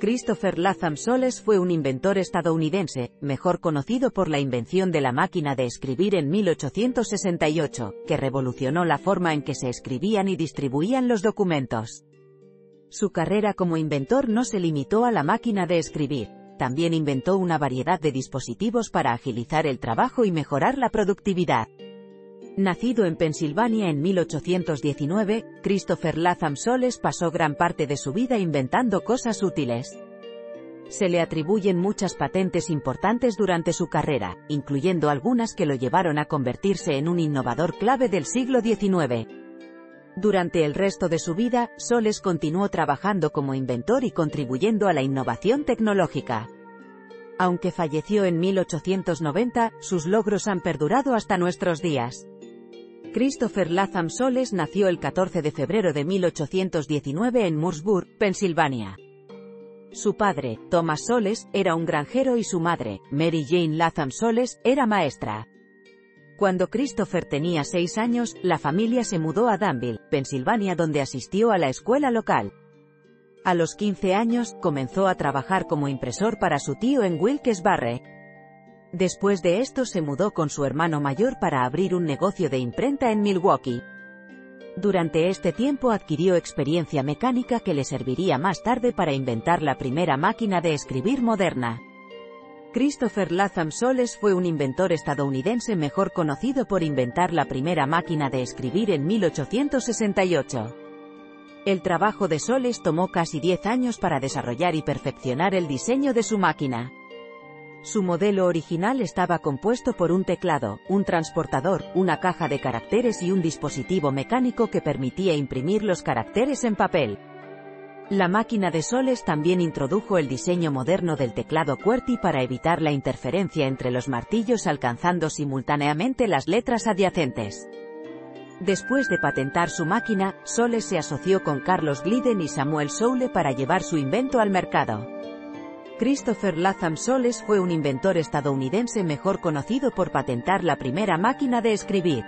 Christopher Latham Soles fue un inventor estadounidense, mejor conocido por la invención de la máquina de escribir en 1868, que revolucionó la forma en que se escribían y distribuían los documentos. Su carrera como inventor no se limitó a la máquina de escribir, también inventó una variedad de dispositivos para agilizar el trabajo y mejorar la productividad. Nacido en Pensilvania en 1819, Christopher Latham Soles pasó gran parte de su vida inventando cosas útiles. Se le atribuyen muchas patentes importantes durante su carrera, incluyendo algunas que lo llevaron a convertirse en un innovador clave del siglo XIX. Durante el resto de su vida, Soles continuó trabajando como inventor y contribuyendo a la innovación tecnológica. Aunque falleció en 1890, sus logros han perdurado hasta nuestros días. Christopher Latham Soles nació el 14 de febrero de 1819 en Mooresburg, Pensilvania. Su padre, Thomas Soles, era un granjero y su madre, Mary Jane Latham Soles, era maestra. Cuando Christopher tenía seis años, la familia se mudó a Danville, Pensilvania donde asistió a la escuela local. A los 15 años, comenzó a trabajar como impresor para su tío en Wilkes-Barre, Después de esto se mudó con su hermano mayor para abrir un negocio de imprenta en Milwaukee. Durante este tiempo adquirió experiencia mecánica que le serviría más tarde para inventar la primera máquina de escribir moderna. Christopher Latham Soles fue un inventor estadounidense mejor conocido por inventar la primera máquina de escribir en 1868. El trabajo de Soles tomó casi 10 años para desarrollar y perfeccionar el diseño de su máquina. Su modelo original estaba compuesto por un teclado, un transportador, una caja de caracteres y un dispositivo mecánico que permitía imprimir los caracteres en papel. La máquina de Soles también introdujo el diseño moderno del teclado QWERTY para evitar la interferencia entre los martillos alcanzando simultáneamente las letras adyacentes. Después de patentar su máquina, Soles se asoció con Carlos Glidden y Samuel Soule para llevar su invento al mercado. Christopher Latham Soles fue un inventor estadounidense mejor conocido por patentar la primera máquina de escribir.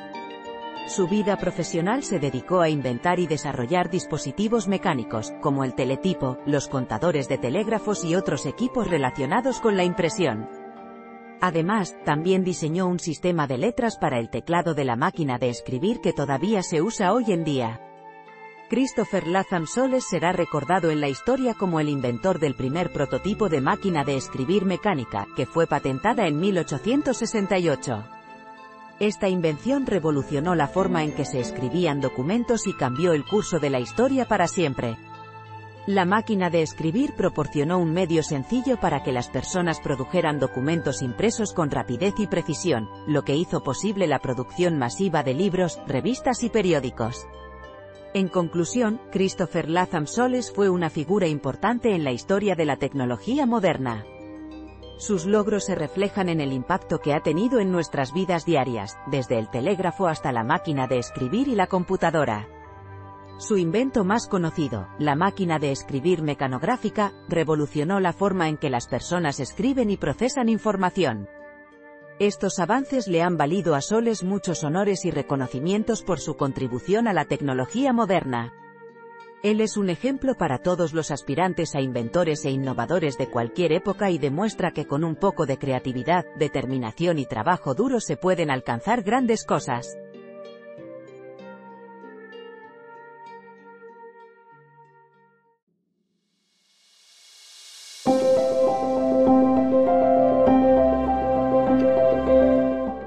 Su vida profesional se dedicó a inventar y desarrollar dispositivos mecánicos, como el teletipo, los contadores de telégrafos y otros equipos relacionados con la impresión. Además, también diseñó un sistema de letras para el teclado de la máquina de escribir que todavía se usa hoy en día. Christopher Latham Soles será recordado en la historia como el inventor del primer prototipo de máquina de escribir mecánica, que fue patentada en 1868. Esta invención revolucionó la forma en que se escribían documentos y cambió el curso de la historia para siempre. La máquina de escribir proporcionó un medio sencillo para que las personas produjeran documentos impresos con rapidez y precisión, lo que hizo posible la producción masiva de libros, revistas y periódicos. En conclusión, Christopher Latham Soles fue una figura importante en la historia de la tecnología moderna. Sus logros se reflejan en el impacto que ha tenido en nuestras vidas diarias, desde el telégrafo hasta la máquina de escribir y la computadora. Su invento más conocido, la máquina de escribir mecanográfica, revolucionó la forma en que las personas escriben y procesan información. Estos avances le han valido a Soles muchos honores y reconocimientos por su contribución a la tecnología moderna. Él es un ejemplo para todos los aspirantes a inventores e innovadores de cualquier época y demuestra que con un poco de creatividad, determinación y trabajo duro se pueden alcanzar grandes cosas.